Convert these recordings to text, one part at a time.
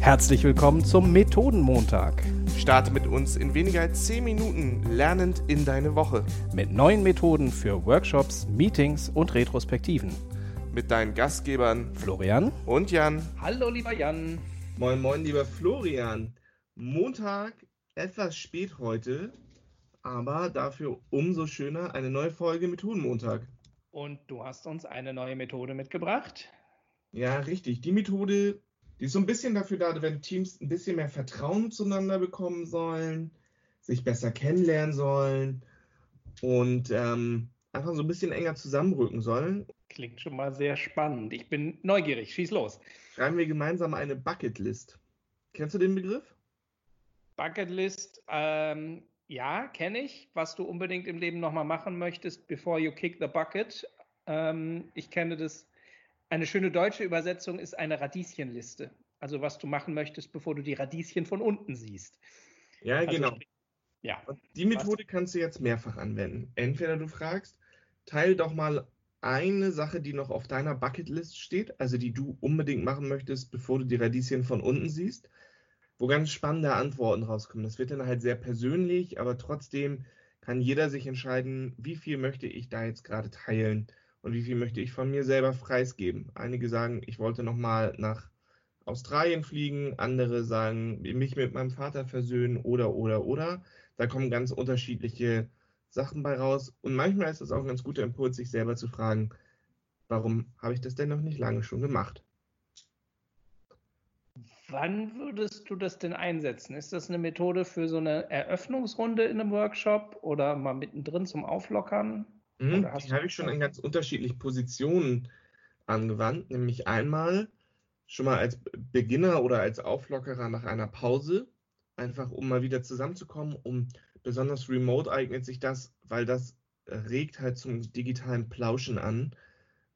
Herzlich willkommen zum Methodenmontag. Starte mit uns in weniger als 10 Minuten lernend in deine Woche. Mit neuen Methoden für Workshops, Meetings und Retrospektiven. Mit deinen Gastgebern Florian und Jan. Hallo, lieber Jan. Moin, moin, lieber Florian. Montag, etwas spät heute, aber dafür umso schöner eine neue Folge Methodenmontag. Und du hast uns eine neue Methode mitgebracht. Ja, richtig. Die Methode, die ist so ein bisschen dafür da, wenn Teams ein bisschen mehr Vertrauen zueinander bekommen sollen, sich besser kennenlernen sollen und ähm, einfach so ein bisschen enger zusammenrücken sollen. Klingt schon mal sehr spannend. Ich bin neugierig. Schieß los. Schreiben wir gemeinsam eine Bucketlist. Kennst du den Begriff? Bucketlist, ähm, ja, kenne ich. Was du unbedingt im Leben nochmal machen möchtest, before you kick the bucket. Ähm, ich kenne das. Eine schöne deutsche Übersetzung ist eine Radieschenliste. Also was du machen möchtest, bevor du die Radieschen von unten siehst. Ja, also, genau. Ja. Die Methode kannst du jetzt mehrfach anwenden. Entweder du fragst, teil doch mal eine Sache, die noch auf deiner Bucketlist steht, also die du unbedingt machen möchtest, bevor du die Radieschen von unten siehst, wo ganz spannende Antworten rauskommen. Das wird dann halt sehr persönlich, aber trotzdem kann jeder sich entscheiden, wie viel möchte ich da jetzt gerade teilen und wie viel möchte ich von mir selber preisgeben. Einige sagen, ich wollte noch mal nach Australien fliegen, andere sagen, mich mit meinem Vater versöhnen oder oder oder. Da kommen ganz unterschiedliche Sachen bei raus. Und manchmal ist es auch ein ganz guter Impuls, sich selber zu fragen, warum habe ich das denn noch nicht lange schon gemacht? Wann würdest du das denn einsetzen? Ist das eine Methode für so eine Eröffnungsrunde in einem Workshop oder mal mittendrin zum Auflockern? Mhm, die habe ich schon in ganz unterschiedlichen Positionen angewandt, nämlich einmal schon mal als Beginner oder als Auflockerer nach einer Pause, einfach um mal wieder zusammenzukommen, um besonders remote eignet sich das, weil das regt halt zum digitalen Plauschen an.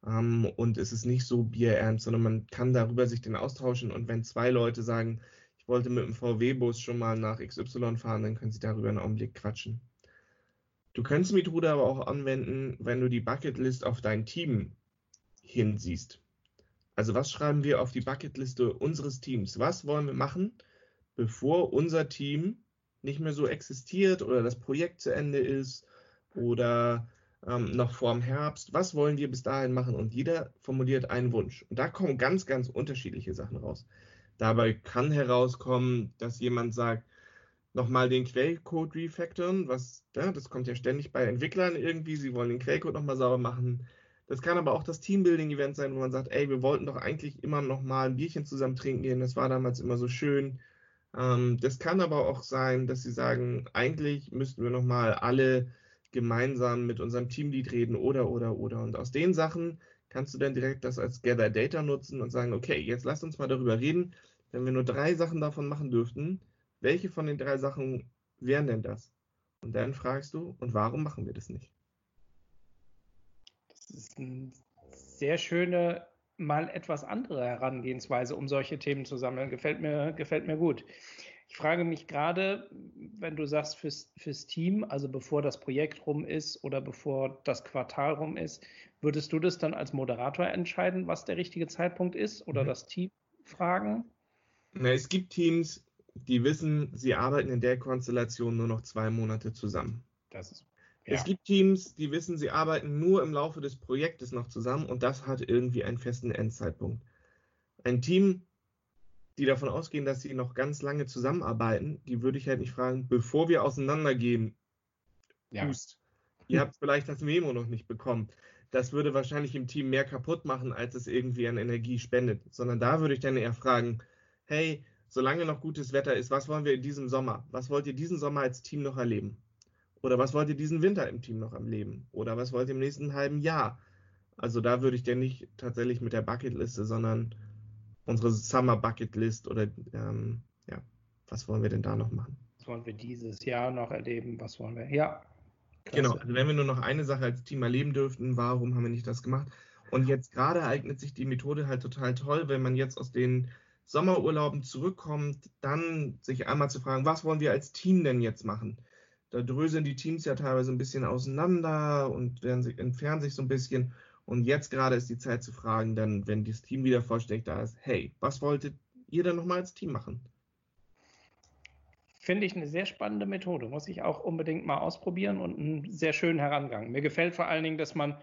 Ähm, und es ist nicht so bierernst, sondern man kann darüber sich den austauschen. Und wenn zwei Leute sagen, ich wollte mit dem VW-Bus schon mal nach XY fahren, dann können sie darüber einen Augenblick quatschen. Du kannst die Methode aber auch anwenden, wenn du die Bucketlist auf dein Team hinsiehst. Also was schreiben wir auf die Bucketliste unseres Teams? Was wollen wir machen, bevor unser Team nicht mehr so existiert oder das Projekt zu Ende ist oder ähm, noch vor dem Herbst. Was wollen wir bis dahin machen? Und jeder formuliert einen Wunsch. Und da kommen ganz, ganz unterschiedliche Sachen raus. Dabei kann herauskommen, dass jemand sagt, nochmal den Quellcode refactoren, was, ja, das kommt ja ständig bei Entwicklern irgendwie, sie wollen den Quellcode nochmal sauber machen. Das kann aber auch das Teambuilding-Event sein, wo man sagt, ey, wir wollten doch eigentlich immer nochmal ein Bierchen zusammen trinken gehen, das war damals immer so schön. Ähm, das kann aber auch sein, dass sie sagen, eigentlich müssten wir nochmal alle gemeinsam mit unserem Teamlead reden oder, oder, oder. Und aus den Sachen kannst du dann direkt das als Gather Data nutzen und sagen, okay, jetzt lass uns mal darüber reden. Wenn wir nur drei Sachen davon machen dürften, welche von den drei Sachen wären denn das? Und dann fragst du, und warum machen wir das nicht? Das ist eine sehr schöne mal etwas andere Herangehensweise, um solche Themen zu sammeln. Gefällt mir, gefällt mir gut. Ich frage mich gerade, wenn du sagst fürs, fürs Team, also bevor das Projekt rum ist oder bevor das Quartal rum ist, würdest du das dann als Moderator entscheiden, was der richtige Zeitpunkt ist oder mhm. das Team fragen? Na, es gibt Teams, die wissen, sie arbeiten in der Konstellation nur noch zwei Monate zusammen. Ist ja. Es gibt Teams, die wissen, sie arbeiten nur im Laufe des Projektes noch zusammen und das hat irgendwie einen festen Endzeitpunkt. Ein Team, die davon ausgehen, dass sie noch ganz lange zusammenarbeiten, die würde ich halt nicht fragen, bevor wir auseinandergehen, ja. Hust. Ihr habt vielleicht das Memo noch nicht bekommen. Das würde wahrscheinlich im Team mehr kaputt machen, als es irgendwie an Energie spendet. Sondern da würde ich dann eher fragen, hey, solange noch gutes Wetter ist, was wollen wir in diesem Sommer? Was wollt ihr diesen Sommer als Team noch erleben? Oder was wollt ihr diesen Winter im Team noch am Leben? Oder was wollt ihr im nächsten halben Jahr? Also da würde ich denn nicht tatsächlich mit der Bucketliste, sondern unsere Summer Bucketlist oder ähm, ja, was wollen wir denn da noch machen? Was wollen wir dieses Jahr noch erleben? Was wollen wir? Ja. Klasse. Genau, also wenn wir nur noch eine Sache als Team erleben dürften, warum haben wir nicht das gemacht? Und jetzt gerade eignet sich die Methode halt total toll, wenn man jetzt aus den Sommerurlauben zurückkommt, dann sich einmal zu fragen, was wollen wir als Team denn jetzt machen? da dröseln die Teams ja teilweise ein bisschen auseinander und werden sich, entfernen sich so ein bisschen. Und jetzt gerade ist die Zeit zu fragen, dann, wenn das Team wieder vollständig da ist, hey, was wolltet ihr dann nochmal als Team machen. Finde ich eine sehr spannende Methode. Muss ich auch unbedingt mal ausprobieren und einen sehr schönen Herangang. Mir gefällt vor allen Dingen, dass man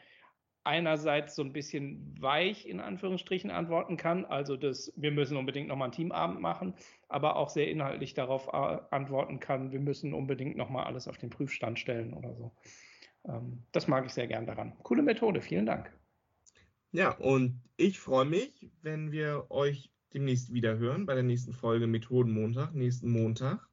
einerseits so ein bisschen weich in Anführungsstrichen antworten kann, also dass wir müssen unbedingt nochmal einen Teamabend machen, aber auch sehr inhaltlich darauf äh, antworten kann, wir müssen unbedingt nochmal alles auf den Prüfstand stellen oder so. Ähm, das mag ich sehr gern daran. Coole Methode, vielen Dank. Ja, und ich freue mich, wenn wir euch demnächst wieder hören bei der nächsten Folge Methodenmontag, nächsten Montag.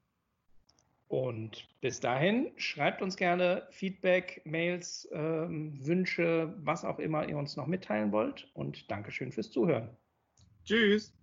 Und bis dahin schreibt uns gerne Feedback, Mails, ähm, Wünsche, was auch immer ihr uns noch mitteilen wollt. Und Dankeschön fürs Zuhören. Tschüss.